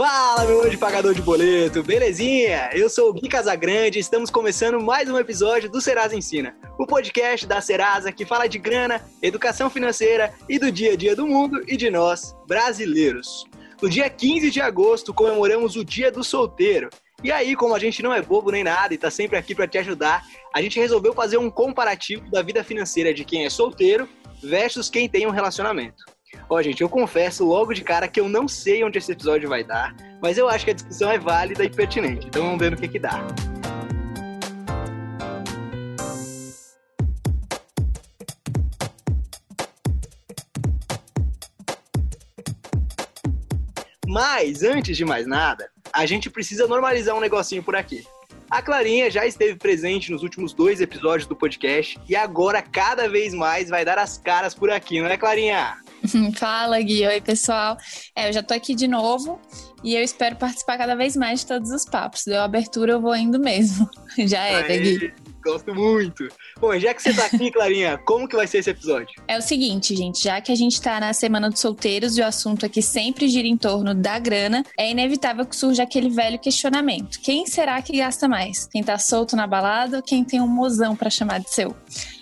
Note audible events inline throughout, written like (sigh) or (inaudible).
Fala, meu anjo pagador de boleto, belezinha? Eu sou o Gui Casagrande e estamos começando mais um episódio do Serasa Ensina, o podcast da Serasa que fala de grana, educação financeira e do dia a dia do mundo e de nós, brasileiros. No dia 15 de agosto comemoramos o Dia do Solteiro. E aí, como a gente não é bobo nem nada e tá sempre aqui para te ajudar, a gente resolveu fazer um comparativo da vida financeira de quem é solteiro versus quem tem um relacionamento. Ó, gente, eu confesso logo de cara que eu não sei onde esse episódio vai dar, mas eu acho que a discussão é válida e pertinente, então vamos ver no que que dá. Mas, antes de mais nada, a gente precisa normalizar um negocinho por aqui. A Clarinha já esteve presente nos últimos dois episódios do podcast e agora, cada vez mais, vai dar as caras por aqui, não é, Clarinha? (laughs) Fala, Gui. Oi, pessoal. É, eu já tô aqui de novo e eu espero participar cada vez mais de todos os papos. Deu abertura, eu vou indo mesmo. (laughs) Já é, Gui. Gosto muito. Bom, já que você tá aqui, (laughs) Clarinha, como que vai ser esse episódio? É o seguinte, gente, já que a gente tá na semana dos solteiros e o assunto aqui sempre gira em torno da grana, é inevitável que surja aquele velho questionamento. Quem será que gasta mais? Quem tá solto na balada ou quem tem um mozão para chamar de seu?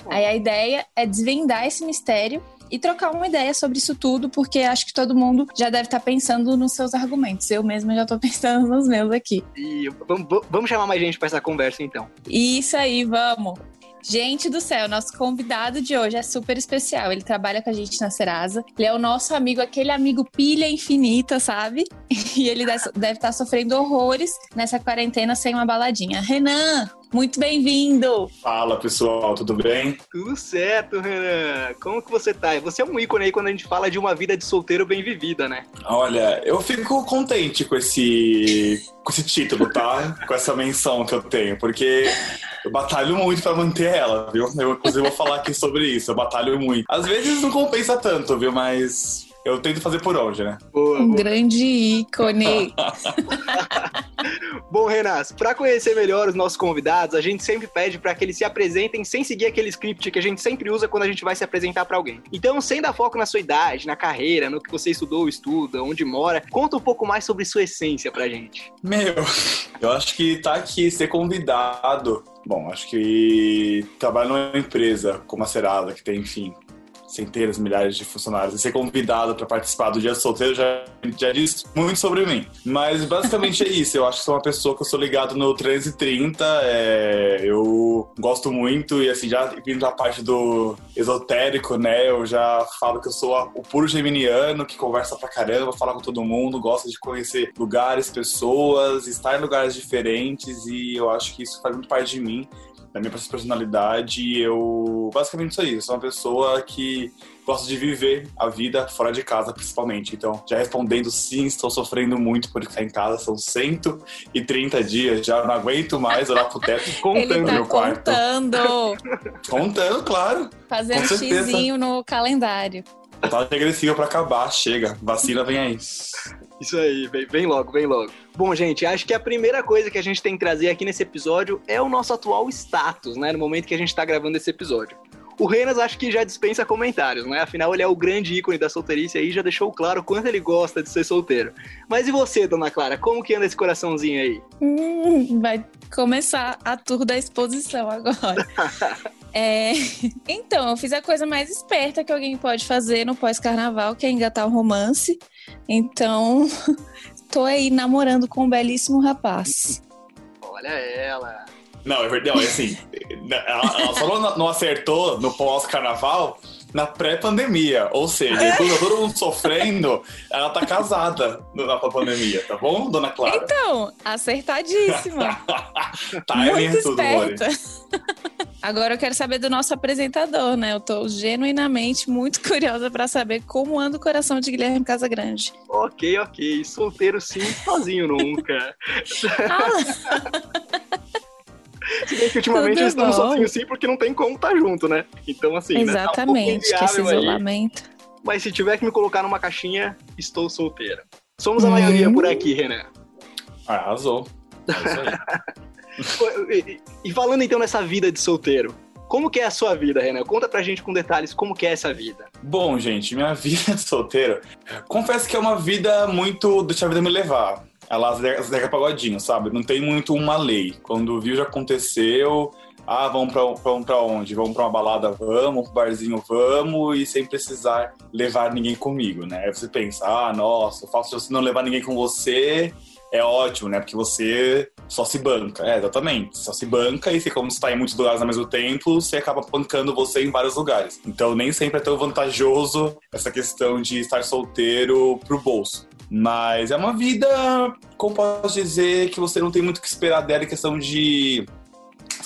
Aí a ideia é desvendar esse mistério e trocar uma ideia sobre isso tudo, porque acho que todo mundo já deve estar tá pensando nos seus argumentos. Eu mesma já estou (laughs) pensando nos meus aqui. E vamos, vamos chamar mais gente para essa conversa, então. Isso aí, vamos. Gente do céu, nosso convidado de hoje é super especial. Ele trabalha com a gente na Serasa. Ele é o nosso amigo, aquele amigo pilha infinita, sabe? (laughs) E ele deve estar tá sofrendo horrores nessa quarentena sem uma baladinha. Renan, muito bem-vindo! Fala pessoal, tudo bem? Tudo certo, Renan. Como que você tá? Você é um ícone aí quando a gente fala de uma vida de solteiro bem vivida, né? Olha, eu fico contente com esse, com esse título, tá? (laughs) com essa menção que eu tenho, porque eu batalho muito para manter ela, viu? Eu inclusive vou falar aqui sobre isso, eu batalho muito. Às vezes não compensa tanto, viu? Mas eu tento fazer por onde, né? Boa, um boa. grande ícone. (laughs) Bom, Renas, para conhecer melhor os nossos convidados, a gente sempre pede para que eles se apresentem sem seguir aquele script que a gente sempre usa quando a gente vai se apresentar para alguém. Então, sem dar foco na sua idade, na carreira, no que você estudou ou estuda, onde mora, conta um pouco mais sobre sua essência pra gente. Meu, eu acho que tá aqui ser convidado Bom, acho que trabalhar numa empresa como a Serasa, que tem, enfim, centenas, milhares de funcionários e ser convidado para participar do Dia Solteiro já, já diz muito sobre mim. Mas basicamente é isso. Eu acho que sou uma pessoa que eu sou ligado no 330. É, eu gosto muito e assim, já vindo da parte do esotérico, né? Eu já falo que eu sou o puro geminiano que conversa pra caramba, fala com todo mundo, gosta de conhecer lugares, pessoas, estar em lugares diferentes e eu acho que isso faz muito parte de mim da minha personalidade, eu basicamente sou isso. Sou uma pessoa que gosta de viver a vida fora de casa, principalmente. Então, já respondendo sim, estou sofrendo muito por ficar em casa. São 130 dias, já não aguento mais olhar pro teto (laughs) contando Ele tá meu quarto. Contando! (laughs) contando, claro. Fazendo um xizinho no calendário. Tá agressiva para acabar, chega. Vacina vem aí. Isso aí, vem, vem logo, vem logo. Bom, gente, acho que a primeira coisa que a gente tem que trazer aqui nesse episódio é o nosso atual status, né? No momento que a gente tá gravando esse episódio. O Renas acho que já dispensa comentários, né? Afinal, ele é o grande ícone da solteirice e já deixou claro o quanto ele gosta de ser solteiro. Mas e você, dona Clara? Como que anda esse coraçãozinho aí? Hum, vai começar a tour da exposição agora. (laughs) É... Então, eu fiz a coisa mais esperta que alguém pode fazer no pós-carnaval, que é engatar um romance. Então, (laughs) tô aí namorando com um belíssimo rapaz. Olha ela. Não, é verdade, é assim, ela, ela só não acertou no pós-carnaval na pré-pandemia. Ou seja, é. quando todo mundo sofrendo, ela tá casada na pandemia, tá bom, dona Clara? Então, acertadíssima. (laughs) tá, Muito esperta. Agora eu quero saber do nosso apresentador, né? Eu tô genuinamente muito (laughs) curiosa para saber como anda o coração de Guilherme Casagrande. Ok, ok. Solteiro sim, sozinho nunca. Ah. Se bem que ultimamente Tudo eles estão sozinhos sim, porque não tem como estar tá junto, né? Então, assim. Exatamente, né? tá um que esse isolamento. Aí. Mas se tiver que me colocar numa caixinha, estou solteira. Somos a hum. maioria por aqui, Renan. Arrasou. e, (laughs) e falando então nessa vida de solteiro, como que é a sua vida, Renan? Conta pra gente com detalhes como que é essa vida. Bom, gente, minha (laughs) vida de solteiro, confesso que é uma vida muito deixa a vida me levar. é lá Zeca Pagodinho, sabe? Não tem muito uma lei. Quando viu, já aconteceu. Ah, vamos pra, vamos pra onde? Vamos pra uma balada? Vamos, pro barzinho? Vamos, e sem precisar levar ninguém comigo, né? Aí você pensa, ah, nossa, o fato você não levar ninguém com você é ótimo, né? Porque você só se banca. É, exatamente. Só se banca e se como você tá em muitos lugares ao mesmo tempo, você acaba pancando você em vários lugares. Então nem sempre é tão vantajoso essa questão de estar solteiro pro bolso. Mas é uma vida, como posso dizer, que você não tem muito o que esperar dela em questão de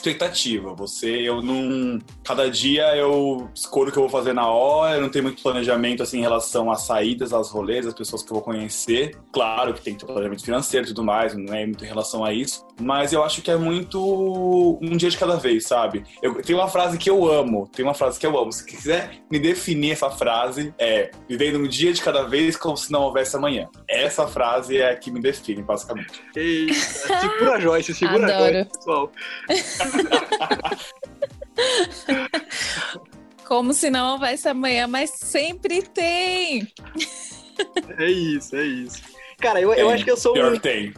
expectativa. Você, eu não. Cada dia eu escolho o que eu vou fazer na hora, eu não tenho muito planejamento assim em relação às saídas, às rolês, às pessoas que eu vou conhecer. Claro que tem que ter planejamento financeiro e tudo mais, não é muito em relação a isso. Mas eu acho que é muito um dia de cada vez, sabe? Eu tenho uma frase que eu amo, tem uma frase que eu amo. Se quiser me definir essa frase, é vivendo um dia de cada vez como se não houvesse amanhã. Essa frase é a que me define, basicamente. Eita, segura a Joyce, segura Adoro. a Joyce, pessoal. (laughs) Como se não houvesse amanhã, mas sempre tem. É isso, é isso. Cara, eu, eu acho que eu sou Pior um... tem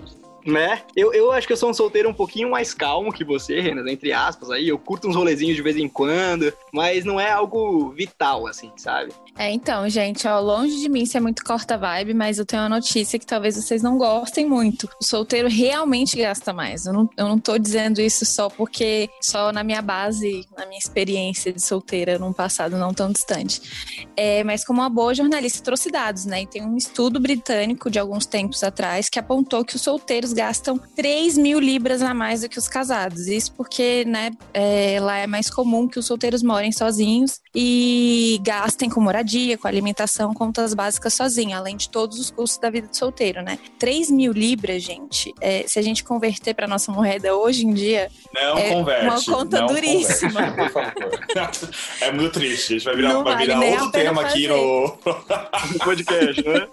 né? Eu, eu acho que eu sou um solteiro um pouquinho mais calmo que você, Renan, entre aspas, aí. Eu curto uns rolezinhos de vez em quando, mas não é algo vital, assim, sabe? É, então, gente, ó, longe de mim ser muito corta vibe, mas eu tenho uma notícia que talvez vocês não gostem muito. O solteiro realmente gasta mais. Eu não, eu não tô dizendo isso só porque, só na minha base, na minha experiência de solteira num passado não tão distante. É, mas como uma boa jornalista trouxe dados, né? E tem um estudo britânico de alguns tempos atrás que apontou que os solteiros gastam 3 mil libras a mais do que os casados. Isso porque, né, é, lá é mais comum que os solteiros morem sozinhos e gastem com moradia, com alimentação, contas básicas sozinho, além de todos os custos da vida de solteiro, né? 3 mil libras, gente, é, se a gente converter para nossa moeda hoje em dia. Não é converte. Uma conta duríssima. Converte, por favor. (laughs) é muito triste. A gente vai virar, vai virar outro tema fazer. aqui no... (laughs) no podcast, né?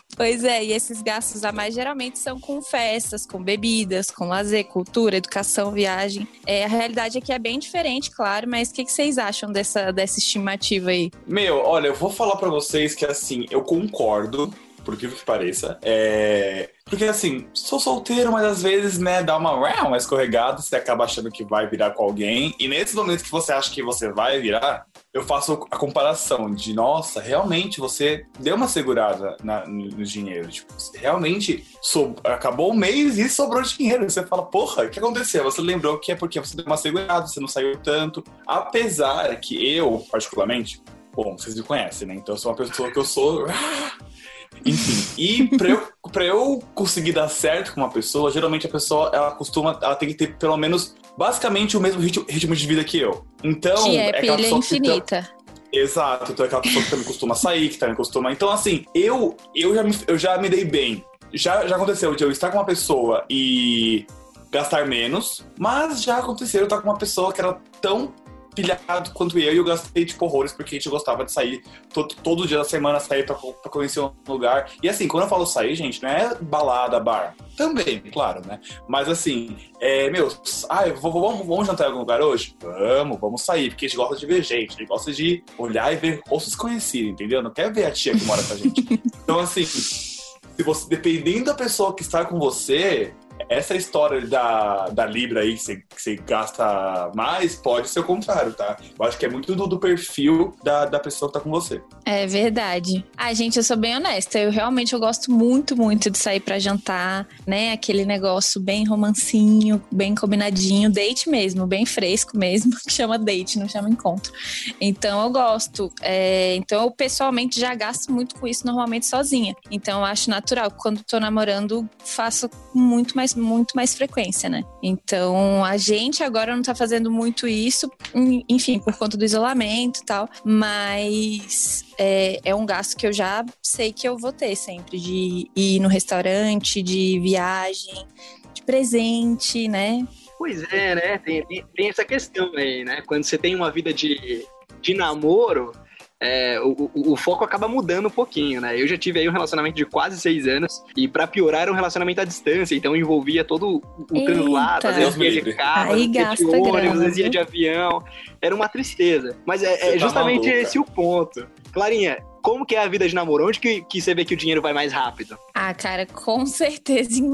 (laughs) Pois é, e esses gastos a mais geralmente são com festas, com bebidas, com lazer, cultura, educação, viagem. É, a realidade aqui é bem diferente, claro, mas o que, que vocês acham dessa, dessa estimativa aí? Meu, olha, eu vou falar para vocês que assim, eu concordo por que que pareça. É... Porque assim, sou solteiro, mas às vezes, né, dá uma, uma escorregada, você acaba achando que vai virar com alguém. E nesses momentos que você acha que você vai virar, eu faço a comparação de, nossa, realmente você deu uma segurada na, no dinheiro. Tipo, realmente so, acabou o mês e sobrou dinheiro. Você fala, porra, o que aconteceu? Você lembrou que é porque você deu uma segurada, você não saiu tanto. Apesar que eu, particularmente, bom, vocês me conhecem, né? Então eu sou uma pessoa que eu sou (laughs) enfim, e pra eu, pra eu conseguir dar certo com uma pessoa, geralmente a pessoa, ela costuma, ela tem que ter pelo menos, basicamente, o mesmo ritmo, ritmo de vida que eu. Então, que é, é pilha infinita. Que, exato, então é aquela pessoa que também costuma sair, que também costuma. Então, assim, eu, eu, já, me, eu já me dei bem. Já, já aconteceu de eu estar com uma pessoa e gastar menos, mas já aconteceu eu estar com uma pessoa que era tão pilhado quanto eu e eu gastei, tipo, horrores porque a gente gostava de sair todo, todo dia da semana, sair pra, pra conhecer um lugar. E assim, quando eu falo sair, gente, não é balada, bar. Também, claro, né? Mas assim, é, meu, ah, vamos, vamos jantar em algum lugar hoje? Vamos, vamos sair, porque a gente gosta de ver gente, a gente gosta de olhar e ver rostos conhecidos, entendeu? Não quer ver a tia que mora com a gente. (laughs) Então, assim, se você, dependendo da pessoa que está com você, essa história da, da Libra aí, que você, que você gasta mais, pode ser o contrário, tá? Eu acho que é muito do, do perfil da, da pessoa que tá com você. É verdade. Ah, gente, eu sou bem honesta. Eu realmente eu gosto muito, muito de sair para jantar, né? Aquele negócio bem romancinho, bem combinadinho, date mesmo, bem fresco mesmo, (laughs) que chama date, não chama encontro. Então eu gosto. É, então eu pessoalmente já gasto muito com isso normalmente sozinha. Então eu acho natural. Quando tô namorando, faço muito mais muito mais frequência, né? Então, a gente agora não tá fazendo muito isso, enfim, por conta do isolamento e tal, mas é, é um gasto que eu já sei que eu vou ter sempre, de ir no restaurante, de viagem, de presente, né? Pois é, né? Tem, tem, tem essa questão aí, né? Quando você tem uma vida de, de namoro, é, o, o, o, foco acaba mudando um pouquinho, né? Eu já tive aí um relacionamento de quase seis anos e para piorar era um relacionamento à distância, então envolvia todo o translado, às vezes ia de carro, aí vezes de ônibus, às vezes ia de avião, era uma tristeza. Mas é, é tá justamente tá esse o ponto. Clarinha, como que é a vida de namoro? Onde que, que você vê que o dinheiro vai mais rápido? Ah, cara, com certeza em,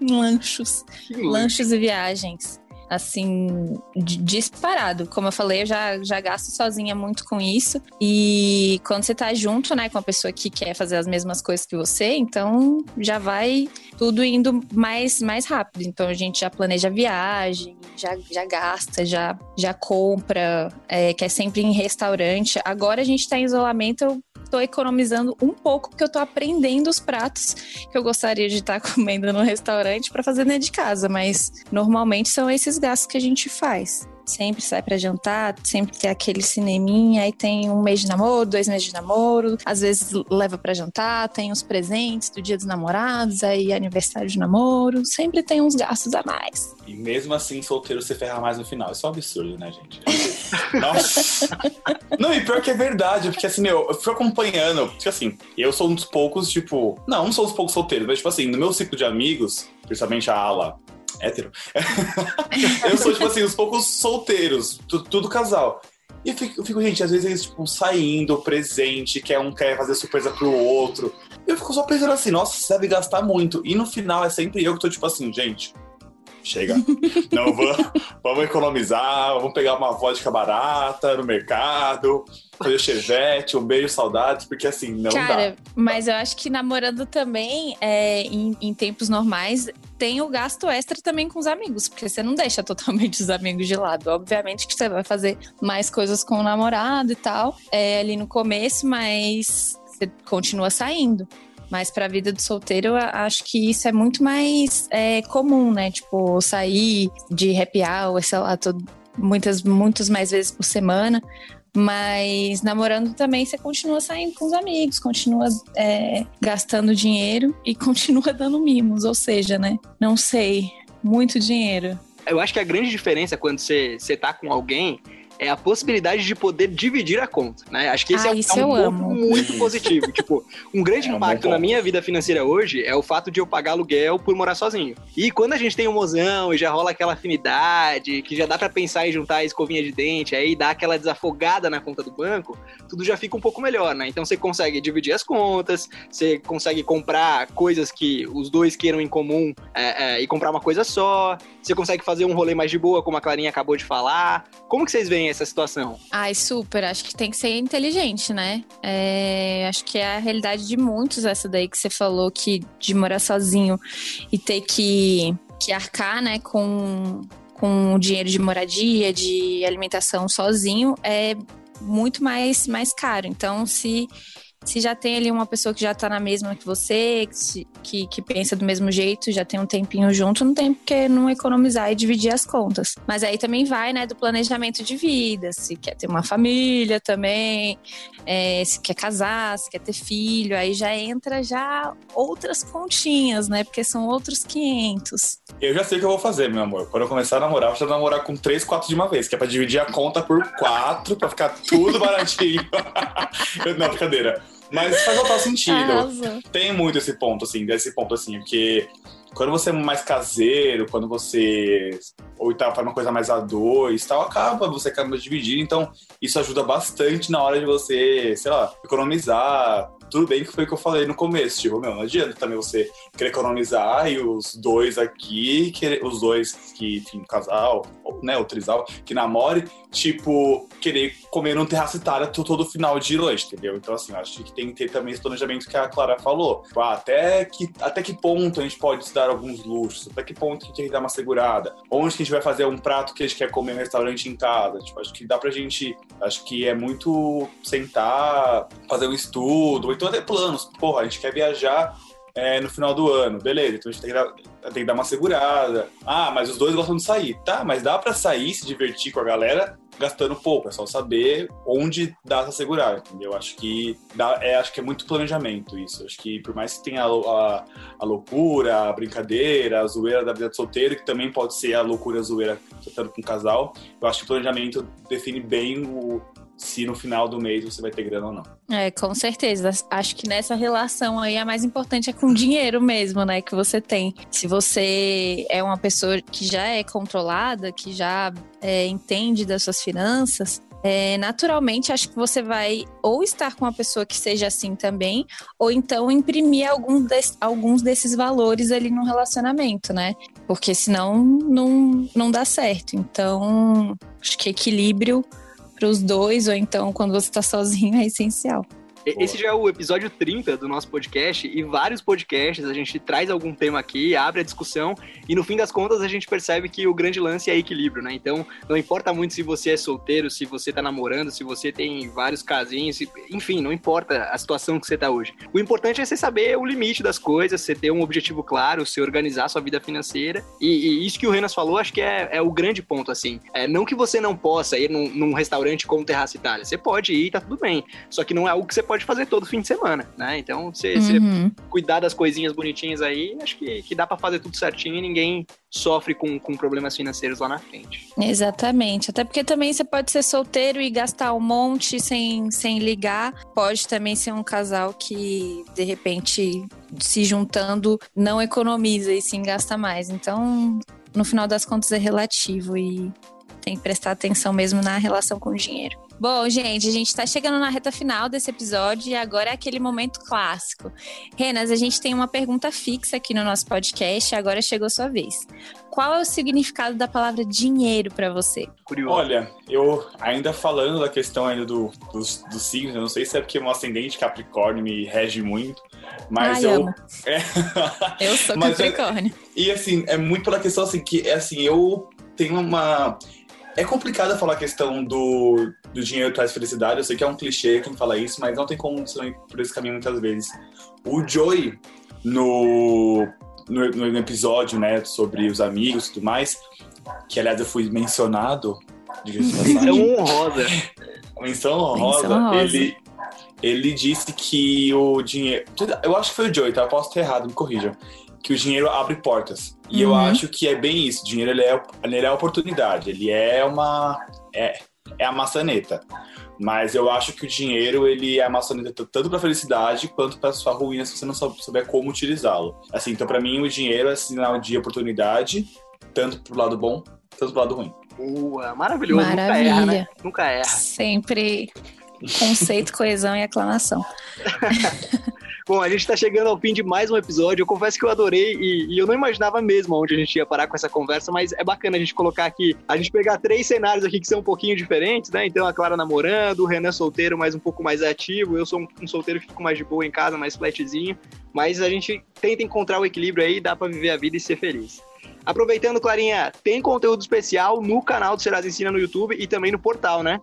em lanchos. Lanchos e viagens assim, disparado. Como eu falei, eu já, já gasto sozinha muito com isso. E quando você tá junto, né, com a pessoa que quer fazer as mesmas coisas que você, então já vai tudo indo mais, mais rápido. Então a gente já planeja a viagem, já, já gasta, já, já compra, é, que é sempre em restaurante. Agora a gente tá em isolamento, eu tô economizando um pouco porque eu tô aprendendo os pratos que eu gostaria de estar (laughs) comendo no restaurante para fazer dentro de casa, mas normalmente são esses gastos que a gente faz sempre sai para jantar, sempre tem aquele cineminha, aí tem um mês de namoro, dois meses de namoro, às vezes leva para jantar, tem os presentes do dia dos namorados, aí aniversário de namoro, sempre tem uns gastos a mais. E mesmo assim, solteiro você ferra mais no final. Isso é um absurdo, né, gente? (laughs) Nossa! Não, e pior que é verdade, porque assim, meu, eu fui acompanhando, porque assim, eu sou um dos poucos, tipo, não, não sou um dos poucos solteiros, mas tipo assim, no meu ciclo de amigos, principalmente a ala hétero. (laughs) eu sou, tipo assim, os poucos solteiros, tudo, tudo casal. E eu fico, eu fico, gente, às vezes eles, tipo, saindo, presente, quer um quer fazer surpresa pro outro. Eu fico só pensando assim, nossa, você deve gastar muito. E no final é sempre eu que tô, tipo assim, gente, chega. (laughs) Não, vamos, vamos economizar, vamos pegar uma vodka barata no mercado, fazer chevette, um beijo, saudades, porque assim, não Cara, dá. mas eu acho que namorando também, é, em, em tempos normais, tem o gasto extra também com os amigos, porque você não deixa totalmente os amigos de lado. Obviamente que você vai fazer mais coisas com o namorado e tal, é, ali no começo, mas você continua saindo. Mas para a vida do solteiro, eu acho que isso é muito mais é, comum, né? Tipo, sair de happy hour, sei lá, todo, muitas, muitas mais vezes por semana. Mas namorando também você continua saindo com os amigos, continua é, gastando dinheiro e (laughs) continua dando mimos, ou seja, né? Não sei, muito dinheiro. Eu acho que a grande diferença quando você, você tá com alguém é a possibilidade de poder dividir a conta, né? Acho que esse ah, é, um, é um ponto muito positivo. (laughs) tipo, um grande é impacto um na minha vida financeira hoje é o fato de eu pagar aluguel por morar sozinho. E quando a gente tem um mozão e já rola aquela afinidade, que já dá para pensar em juntar a escovinha de dente, aí dá aquela desafogada na conta do banco, tudo já fica um pouco melhor, né? Então você consegue dividir as contas, você consegue comprar coisas que os dois queiram em comum é, é, e comprar uma coisa só, você consegue fazer um rolê mais de boa, como a Clarinha acabou de falar. Como que vocês veem essa situação? Ai, super. Acho que tem que ser inteligente, né? É, acho que é a realidade de muitos essa daí que você falou, que de morar sozinho e ter que, que arcar, né, com, com o dinheiro de moradia, de alimentação sozinho, é muito mais, mais caro. Então, se se já tem ali uma pessoa que já tá na mesma que você, que, que, que, pensa do mesmo jeito, já tem um tempinho junto, não tem porque não economizar e dividir as contas. Mas aí também vai, né, do planejamento de vida, se quer ter uma família também, é, se quer casar, se quer ter filho, aí já entra já outras continhas, né, porque são outros 500. Eu já sei o que eu vou fazer, meu amor. Quando eu começar a namorar, eu vou namorar com três, quatro de uma vez, que é pra dividir a conta por quatro, pra ficar tudo baratinho. (laughs) não, brincadeira. Mas faz total sentido. Tem muito esse ponto, assim, desse ponto, assim, porque quando você é mais caseiro, quando você ou então faz uma coisa mais a dois, tal, acaba você acaba dividindo, então isso ajuda bastante na hora de você, sei lá, economizar, tudo bem que foi o que eu falei no começo, tipo, meu, não adianta também você querer economizar e os dois aqui, querer, os dois que, enfim, casal, né, o trisal, que namore, tipo, querer comer num terracitário todo final de noite, entendeu? Então, assim, acho que tem que ter também esse planejamento que a Clara falou. Tipo, ah, até, que, até que ponto a gente pode se dar alguns luxos? Até que ponto a gente tem que dar uma segurada? Onde que a gente vai fazer um prato que a gente quer comer no restaurante em casa? Tipo, acho que dá pra gente... Acho que é muito sentar, fazer um estudo, então até planos. Porra, a gente quer viajar é, no final do ano, beleza, então a gente tem que, dar, tem que dar uma segurada. Ah, mas os dois gostam de sair. Tá, mas dá para sair, se divertir com a galera gastando pouco, é só saber onde dá essa segurada, entendeu? Acho que dá, é, acho que é muito planejamento isso. Acho que por mais que tenha a, a, a loucura, a brincadeira, a zoeira da vida de solteiro, que também pode ser a loucura a zoeira estando com um casal, eu acho que o planejamento define bem o, se no final do mês você vai ter grana ou não. É, com certeza. Acho que nessa relação aí a mais importante é com o dinheiro mesmo, né, que você tem. Se você é uma pessoa que já é controlada, que já é, entende das suas finanças, é, naturalmente acho que você vai ou estar com uma pessoa que seja assim também, ou então imprimir algum des, alguns desses valores ali no relacionamento, né? Porque senão não, não dá certo. Então, acho que equilíbrio para os dois, ou então quando você está sozinho, é essencial. Esse já é o episódio 30 do nosso podcast e vários podcasts a gente traz algum tema aqui, abre a discussão e no fim das contas a gente percebe que o grande lance é equilíbrio, né? Então não importa muito se você é solteiro, se você tá namorando, se você tem vários casinhos, enfim, não importa a situação que você tá hoje. O importante é você saber o limite das coisas, você ter um objetivo claro, você organizar sua vida financeira e, e isso que o Renas falou, acho que é, é o grande ponto, assim. É, não que você não possa ir num, num restaurante como Terraça Itália, você pode ir, tá tudo bem, só que não é algo que você pode fazer todo fim de semana, né? Então, você uhum. cuidar das coisinhas bonitinhas aí, acho que, que dá para fazer tudo certinho e ninguém sofre com, com problemas financeiros lá na frente. Exatamente. Até porque também você pode ser solteiro e gastar um monte sem, sem ligar. Pode também ser um casal que, de repente, se juntando, não economiza e sim gasta mais. Então, no final das contas, é relativo e tem que prestar atenção mesmo na relação com o dinheiro. Bom, gente, a gente está chegando na reta final desse episódio e agora é aquele momento clássico. Renas, a gente tem uma pergunta fixa aqui no nosso podcast e agora chegou a sua vez. Qual é o significado da palavra dinheiro para você? Curioso. Olha, eu ainda falando da questão ainda do, dos, dos signos, eu não sei se é porque meu ascendente Capricórnio me rege muito, mas Ai, eu. (laughs) É... eu sou Capricórnio. É... E assim, é muito pela questão assim que é assim, eu tenho uma é complicado falar a questão do, do dinheiro traz felicidade. Eu sei que é um clichê quem fala isso, mas não tem como você ir por esse caminho muitas vezes. O Joey, no, no, no episódio né, sobre os amigos e tudo mais, que aliás eu fui mencionado. (laughs) (laughs) Menção honrosa. Menção honrosa. Ele, ele disse que o dinheiro. Eu acho que foi o Joey, tá? Eu posso ter errado, me corrijam que o dinheiro abre portas. E uhum. eu acho que é bem isso. O dinheiro ele é, ele é oportunidade, ele é uma. É, é a maçaneta. Mas eu acho que o dinheiro ele é a maçaneta tanto para felicidade quanto para sua ruína se você não souber como utilizá-lo. Assim, então para mim o dinheiro é sinal de oportunidade, tanto pro lado bom, tanto pro lado ruim. Boa, maravilhoso. Maravilha. Nunca erra, né? Nunca erra. Sempre conceito, coesão e aclamação. (laughs) Bom, a gente tá chegando ao fim de mais um episódio. Eu confesso que eu adorei e, e, eu não imaginava mesmo onde a gente ia parar com essa conversa, mas é bacana a gente colocar aqui, a gente pegar três cenários aqui que são um pouquinho diferentes, né? Então a Clara namorando, o Renan solteiro, mas um pouco mais ativo, eu sou um, solteiro que fico mais de boa em casa, mais flatzinho, mas a gente tenta encontrar o equilíbrio aí, dá para viver a vida e ser feliz. Aproveitando, Clarinha, tem conteúdo especial no canal do Serasa Ensina no YouTube e também no portal, né?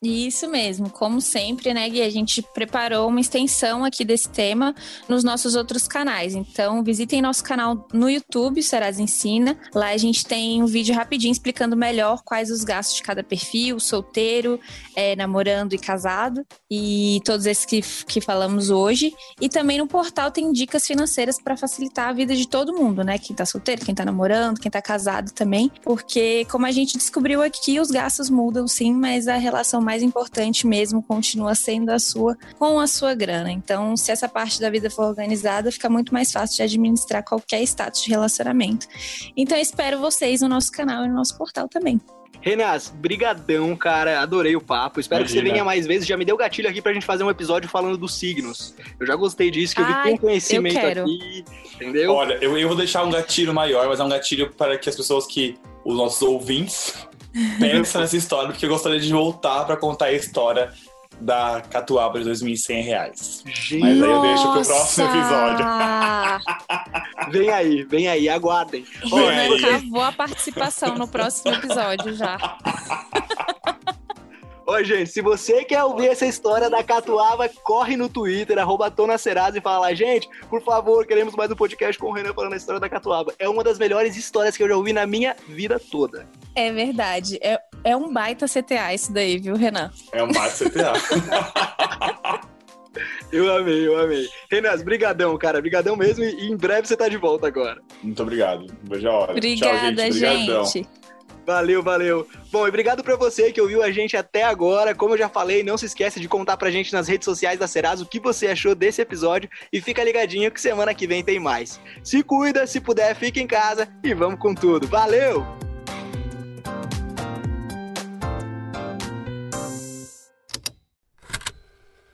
Isso mesmo, como sempre, né, Gui? A gente preparou uma extensão aqui desse tema nos nossos outros canais. Então, visitem nosso canal no YouTube, Serasa Ensina. Lá a gente tem um vídeo rapidinho explicando melhor quais os gastos de cada perfil, solteiro, é, namorando e casado, e todos esses que, que falamos hoje. E também no portal tem dicas financeiras para facilitar a vida de todo mundo, né? Quem tá solteiro, quem tá namorando, quem tá casado também. Porque, como a gente descobriu aqui, os gastos mudam sim, mas a relação mais importante mesmo continua sendo a sua com a sua grana. Então, se essa parte da vida for organizada, fica muito mais fácil de administrar qualquer status de relacionamento. Então, espero vocês no nosso canal e no nosso portal também. Renas, brigadão, cara. Adorei o papo. Espero Imagina. que você venha mais vezes. Já me deu gatilho aqui pra gente fazer um episódio falando dos signos. Eu já gostei disso, que eu vi com conhecimento aqui. Entendeu? Olha, eu, eu vou deixar um gatilho maior, mas é um gatilho para que as pessoas que. Os nossos ouvintes pensa nessa história, porque eu gostaria de voltar para contar a história da Catuaba de 2.100 reais. Gente, Mas aí eu deixo pro próximo episódio. (laughs) vem aí, vem aí, aguardem. Renan acabou a participação no próximo episódio já. (laughs) Oi, gente, se você quer ouvir essa história da Catuaba, corre no Twitter, arroba Tona Serasa e fala lá, gente, por favor, queremos mais um podcast com o Renan falando a história da Catuaba. É uma das melhores histórias que eu já ouvi na minha vida toda. É verdade. É, é um baita CTA isso daí, viu, Renan? É um baita CTA. (laughs) Eu amei, eu amei. Renas, brigadão, cara. Brigadão mesmo e em breve você tá de volta agora. Muito obrigado. Veja a hora. Obrigada, Tchau, gente. gente. Valeu, valeu. Bom, e obrigado pra você que ouviu a gente até agora. Como eu já falei, não se esqueça de contar pra gente nas redes sociais da Serasa o que você achou desse episódio e fica ligadinho que semana que vem tem mais. Se cuida, se puder, fica em casa e vamos com tudo. Valeu!